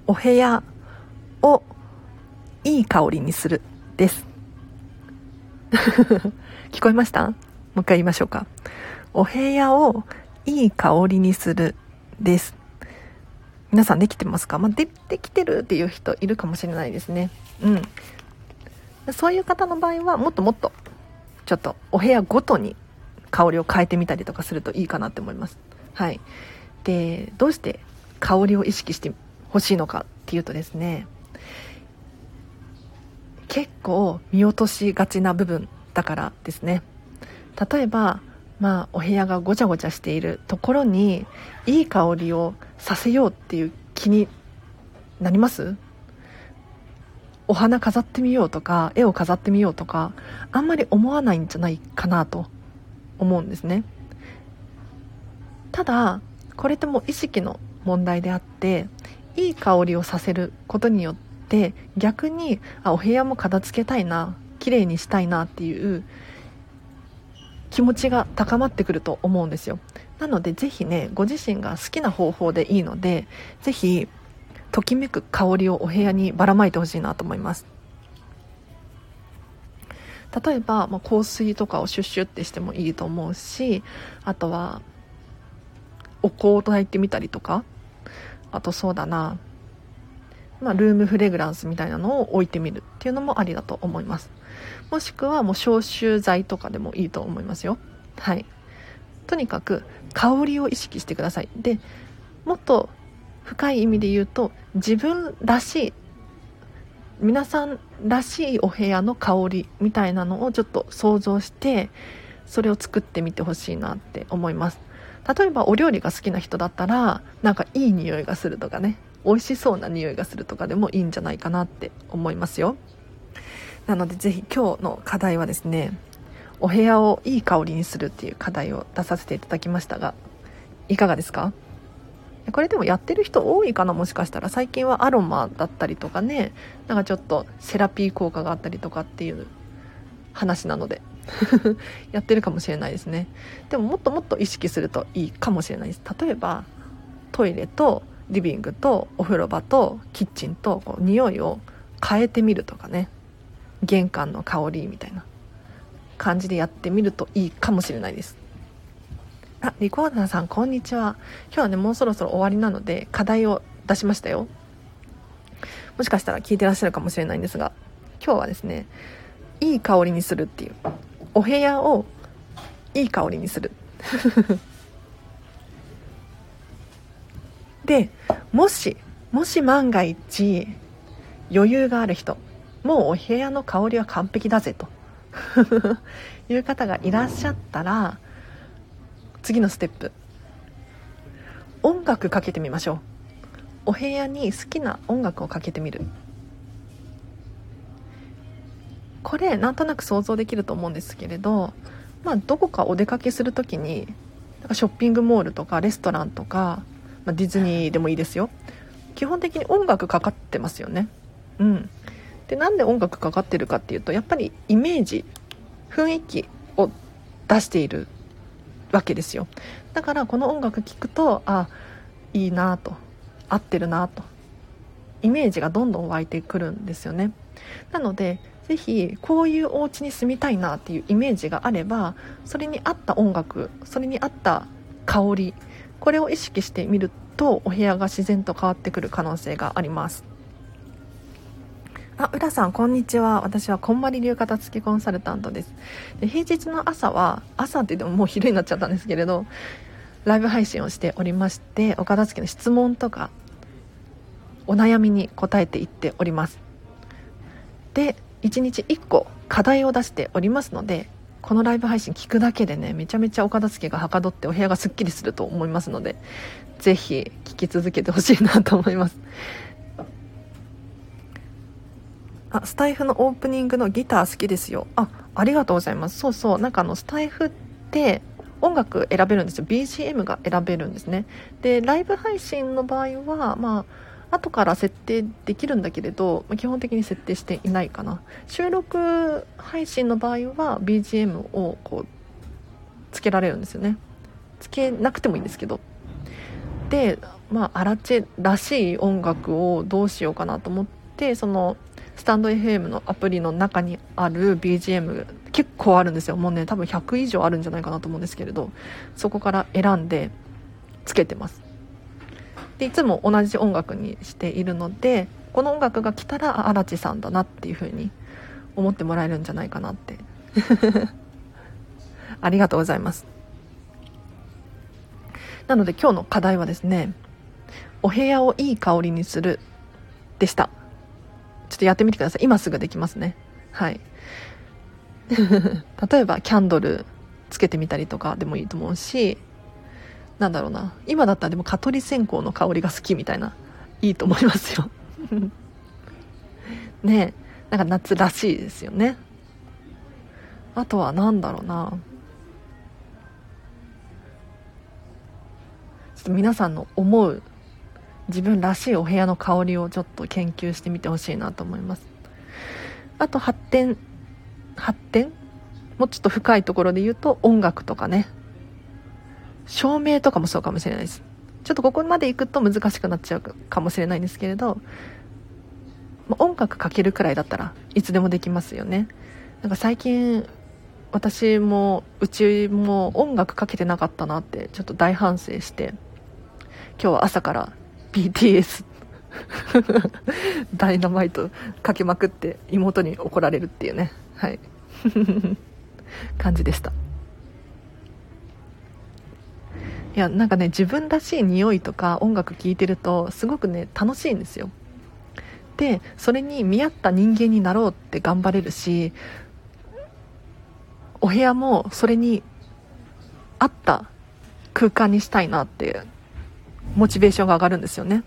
お部屋をいい香りにするです。聞こえました？もう一回言いましょうか。お部屋をいい香りにするです。皆さんできてますか、まあ、でできてるっていう人いるかもしれないですね。うん。そういう方の場合はもっともっとちょっとお部屋ごとに香りを変えてみたりとかするといいかなって思います。はい。でどうして香りを意識してほしいのかっていうとですね。結構見落としがちな部分だからですね。例えばまあお部屋がごちゃごちゃしているところにいい香りをさせようっていう気になります？お花飾ってみようとか絵を飾ってみようとかあんまり思わないんじゃないかなと思うんですね。ただこれっても意識の問題であっていい香りをさせることによって逆にあお部屋も片付けたいな綺麗にしたいなっていう気持ちが高まってくると思うんですよ。なのでぜひねご自身が好きな方法でいいのでぜひときめく香りをお部屋にばらまいてほしいなと思います。例えば、まあ、香水とかをシュッシュってしてもいいと思うしあとはお香を炊いてみたりとかあとそうだなまあ、ルームフレグランスみたいなのを置いてみるっていうのもありだと思います。もしくはもう消臭剤とかでもいいと思いますよ。はい。とにかく香りを意識してください。でもっと深い意味で言うと自分らしい皆さんらしいお部屋の香りみたいなのをちょっと想像してそれを作ってみてほしいなって思います。例えばお料理が好きな人だったらなんかいい匂いがするとかね。美味しそうな匂いがするとかでもいいんじゃないかなって思いますよ。なのでぜひ今日の課題はですねお部屋をいい香りにするっていう課題を出させていただきましたがいかがですか？これでもやってる人多いかなもしかしたら。最近はアロマだったりとかねなんかちょっとセラピー効果があったりとかっていう話なので やってるかもしれないですね。でももっともっと意識するといいかもしれないです。例えばトイレとリビングとお風呂場とキッチンとこう匂いを変えてみるとかね。玄関の香りみたいな感じでやってみるといいかもしれないです。あリコーダーさんこんにちは。今日はねもうそろそろ終わりなので課題を出しましたよ。もしかしたら聞いてらっしゃるかもしれないんですが今日はですねいい香りにするっていうお部屋をいい香りにする。でもしもし万が一余裕がある人もうお部屋の香りは完璧だぜと。いう方がいらっしゃったら次のステップ。音楽かけてみましょう。お部屋に好きな音楽をかけてみる。これなんとなく想像できると思うんですけれど、まあ、どこかお出かけする時になんかショッピングモールとかレストランとか、まあ、ディズニーでもいいですよ。基本的に音楽かかってますよね。うん。でなんで音楽かかってるかっていうとやっぱりイメージ雰囲気を出しているわけですよ。だからこの音楽聴くとあいいなと合ってるなとイメージがどんどん湧いてくるんですよね。なので是非こういうお家に住みたいなっていうイメージがあればそれに合った音楽それに合った香りこれを意識してみるとお部屋が自然と変わってくる可能性があります。あ、浦さん、こんにちは。私はこんまり流片付きコンサルタントです。で平日の朝は、朝って言ってももう昼になっちゃったんですけれど、ライブ配信をしておりまして、お片付けの質問とか、お悩みに答えていっております。で、1日1個課題を出しておりますので、このライブ配信聞くだけでね、めちゃめちゃお片付けがはかどってお部屋がすっきりすると思いますので、ぜひ聞き続けてほしいなと思います。あスタイフのオープニングのギター好きですよ。あありがとうございます。そうそう。なんかあのスタイフって音楽選べるんですよ。BGM が選べるんですね。でライブ配信の場合はまあ後から設定できるんだけれど基本的に設定していないかな。収録配信の場合は BGM をこうつけられるんですよね。つけなくてもいいんですけど。でまあアラチェらしい音楽をどうしようかなと思ってそのタンド FM のアプリの中にある BGM 結構あるんですよ。もうね多分100以上あるんじゃないかなと思うんですけれどそこから選んでつけてます。でいつも同じ音楽にしているのでこの音楽が来たら荒地さんだなっていう風に思ってもらえるんじゃないかなって。ありがとうございます。なので今日の課題はですねお部屋をいい香りにするでした。ちょっとやってみてください。今すぐできますね。はい。例えばキャンドルつけてみたりとかでもいいと思うしなんだろうな。今だったらでも蚊取り線香の香りが好きみたいないいと思いますよ。ねえ。なんか夏らしいですよね。あとは何だろうな。ちょっと皆さんの思う自分らしいお部屋の香りをちょっと研究してみてほしいなと思います。あと発展発展？もうちょっと深いところで言うと音楽とかね。照明とかもそうかもしれないです。ちょっとここまで行くと難しくなっちゃうかもしれないんですけれど音楽かけるくらいだったらいつでもできますよね。なんか最近私もうちも音楽かけてなかったなってちょっと大反省して今日は朝から BTS ダイナマイトかけまくって妹に怒られるっていうね。はい。感じでした。いやなんかね自分らしい匂いとか音楽聴いてるとすごくね楽しいんですよ。でそれに見合った人間になろうって頑張れるしお部屋もそれに合った空間にしたいなってモチベーションが上がるんですよね。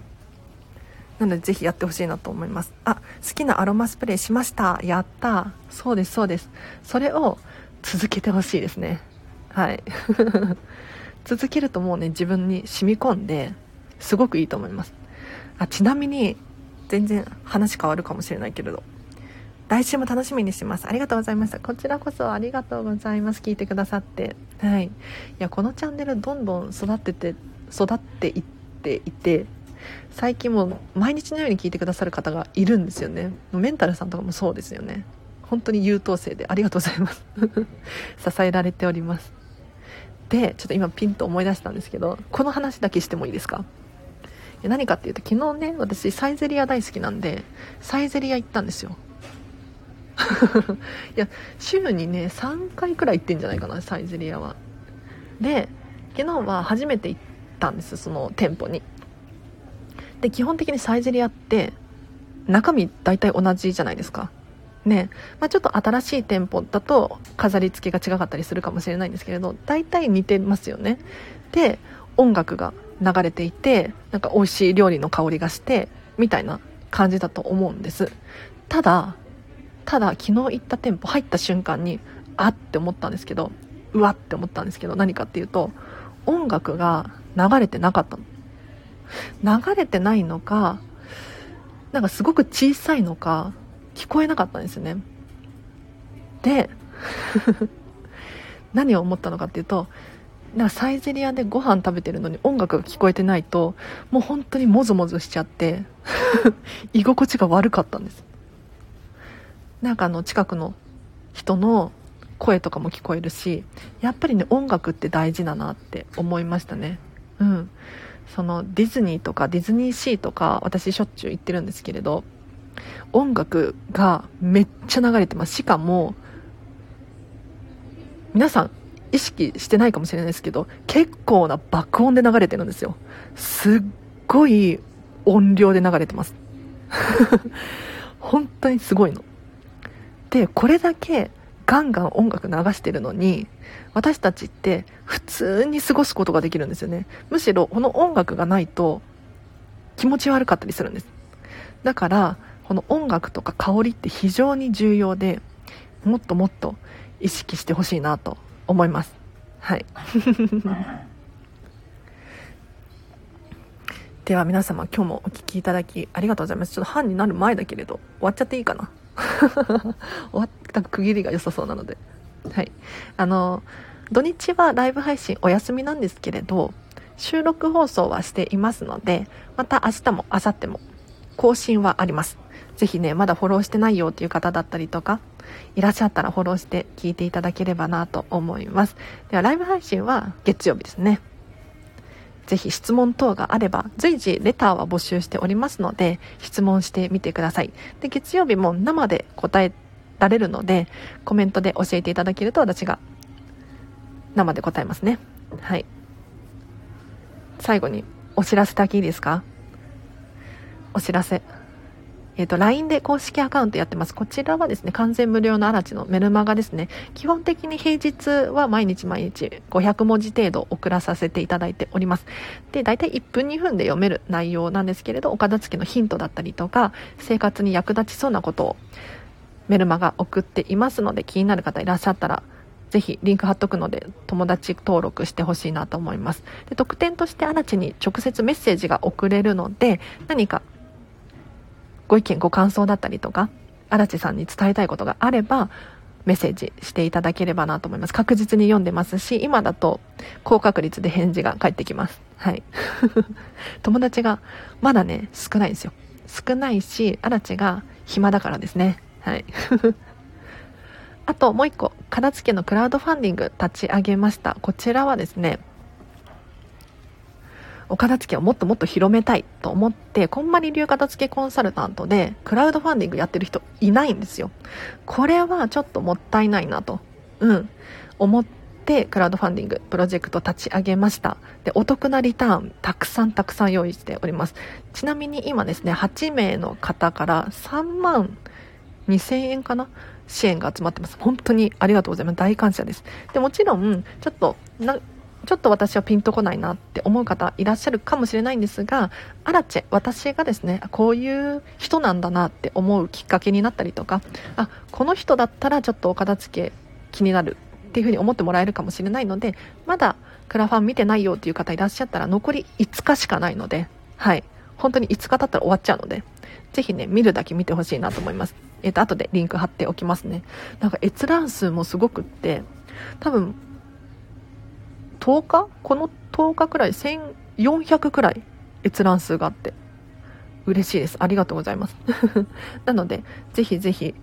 なのでぜひやってほしいなと思います。あ好きなアロマスプレーしました。やった。そうですそうです。それを続けてほしいですね。はい。続けるともうね自分に染み込んですごくいいと思います。あちなみに全然話変わるかもしれないけれど。来週も楽しみにしてます。ありがとうございました。こちらこそありがとうございます。聞いてくださって。はい。いやこのチャンネルどんどん育ってて育っていっていて最近も毎日のように聞いてくださる方がいるんですよね。メンタルさんとかもそうですよね。本当に優等生でありがとうございます。支えられております。でちょっと今ピンと思い出したんですけどこの話だけしてもいいですか？何かっていうと昨日ね私サイゼリア大好きなんでサイゼリア行ったんですよ。いや週にね3回くらい行ってんじゃないかなサイゼリアは。で昨日は初めて行ったんですその店舗に。で基本的にサイゼリアって中身大体同じじゃないですか。ね。まあ、ちょっと新しい店舗だと飾り付けが違かったりするかもしれないんですけれど大体似てますよね。で音楽が流れていてなんか美味しい料理の香りがしてみたいな感じだと思うんです。ただただ昨日行った店舗入った瞬間にあって思ったんですけどうわって思ったんですけど何かっていうと音楽が流れてなかったの。流れてないのかなんかすごく小さいのか聞こえなかったんですよね。で 何を思ったのかっていうとなんかサイゼリアでご飯食べてるのに音楽が聞こえてないともう本当にもぞもぞしちゃって 居心地が悪かったんです。なんかあの近くの人の声とかも聞こえるしやっぱりね音楽って大事だなって思いましたね。うん。そのディズニーとかディズニーシーとか私しょっちゅう行ってるんですけれど音楽がめっちゃ流れてます。しかも皆さん意識してないかもしれないですけど結構な爆音で流れてるんですよ。すっごい音量で流れてます。本当にすごいの。でこれだけガンガン音楽流してるのに私たちって普通に過ごすことができるんですよね。むしろこの音楽がないと気持ち悪かったりするんです。だからこの音楽とか香りって非常に重要でもっともっと意識してほしいなと思います。はい。では皆様今日もお聴きいただきありがとうございます。ちょっと半になる前だけれど終わっちゃっていいかな。終わった区切りが良さそうなのではい。あの土日はライブ配信お休みなんですけれど収録放送はしていますのでまた明日も明後日も更新はあります。ぜひねまだフォローしてないよっていう方だったりとかいらっしゃったらフォローして聞いていただければなと思います。ではライブ配信は月曜日ですね。ぜひ質問等があれば随時レターは募集しておりますので質問してみてください。で月曜日も生で答えられるのでコメントで教えていただけると私が生で答えますねはい最後にお知らせだけいいですか？お知らせえっ、ー、と、LINE で公式アカウントやってます。こちらはですね、完全無料のアラチのメルマガですね。基本的に平日は毎日毎日500文字程度送らさせていただいております。で、大体1分2分で読める内容なんですけれど、お片付けのヒントだったりとか、生活に役立ちそうなことをメルマガ送っていますので、気になる方いらっしゃったら、ぜひリンク貼っとくので友達登録してほしいなと思います。で特典としてアラチに直接メッセージが送れるので何かご意見ご感想だったりとか荒地さんに伝えたいことがあればメッセージしていただければなと思います。確実に読んでますし今だと高確率で返事が返ってきます。はい。友達がまだね少ないんですよ。少ないし荒地が暇だからですね。はい あともう一個片付けのクラウドファンディング立ち上げましたこちらはですねお片付けをもっともっと広めたいと思って、こんまり流片付けコンサルタントで、クラウドファンディングやってる人いないんですよ。これはちょっともったいないなと、うん、思って、クラウドファンディングプロジェクト立ち上げました。で、お得なリターン、たくさんたくさん用意しております。ちなみに今ですね、8名の方から3万2000円かな？支援が集まってます。本当にありがとうございます。大感謝です。で、もちろん、ちょっと、ちょちょっと私はピンとこないなって思う方いらっしゃるかもしれないんですがアラチェ私がですねこういう人なんだなって思うきっかけになったりとかあこの人だったらちょっとお片付け気になるっていうふうに思ってもらえるかもしれないのでまだクラファン見てないよっていう方いらっしゃったら残り5日しかないのではい本当に5日経ったら終わっちゃうのでぜひね見るだけ見てほしいなと思いますえっ、ー、と後でリンク貼っておきますね。なんか閲覧数もすごくって多分10日？この10日くらい？1400くらい閲覧数があって。嬉しいです。ありがとうございます。なのでぜひぜひ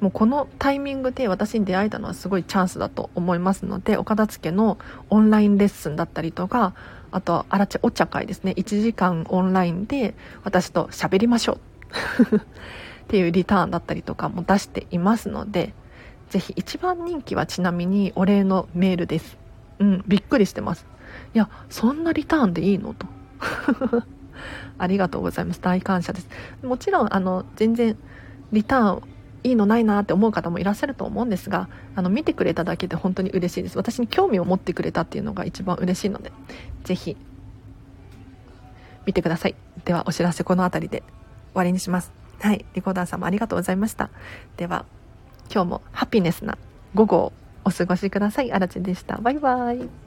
もうこのタイミングで私に出会えたのはすごいチャンスだと思いますのでお片付けのオンラインレッスンだったりとかあとはあらちお茶会ですね。1時間オンラインで私と喋りましょう。っていうリターンだったりとかも出していますのでぜひ一番人気はちなみにお礼のメールです。うんびっくりしてます。いやそんなリターンでいいのと。ありがとうございます。大感謝です。もちろんあの全然リターンいいのないなって思う方もいらっしゃると思うんですがあの見てくれただけで本当に嬉しいです。私に興味を持ってくれたっていうのが一番嬉しいのでぜひ見てください。ではお知らせこの辺りで終わりにします。はい。リコーダーさんもありがとうございました。では今日もハピネスな午後をお過ごしください。あらちでした。バイバイ。